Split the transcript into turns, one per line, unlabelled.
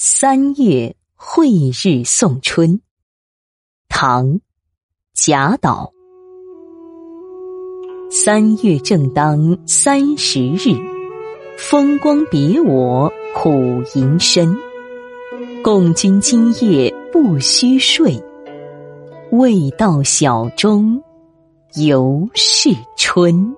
三月晦日送春，唐·贾岛。三月正当三十日，风光别我苦吟深。共君今夜不须睡，未到晓钟犹是春。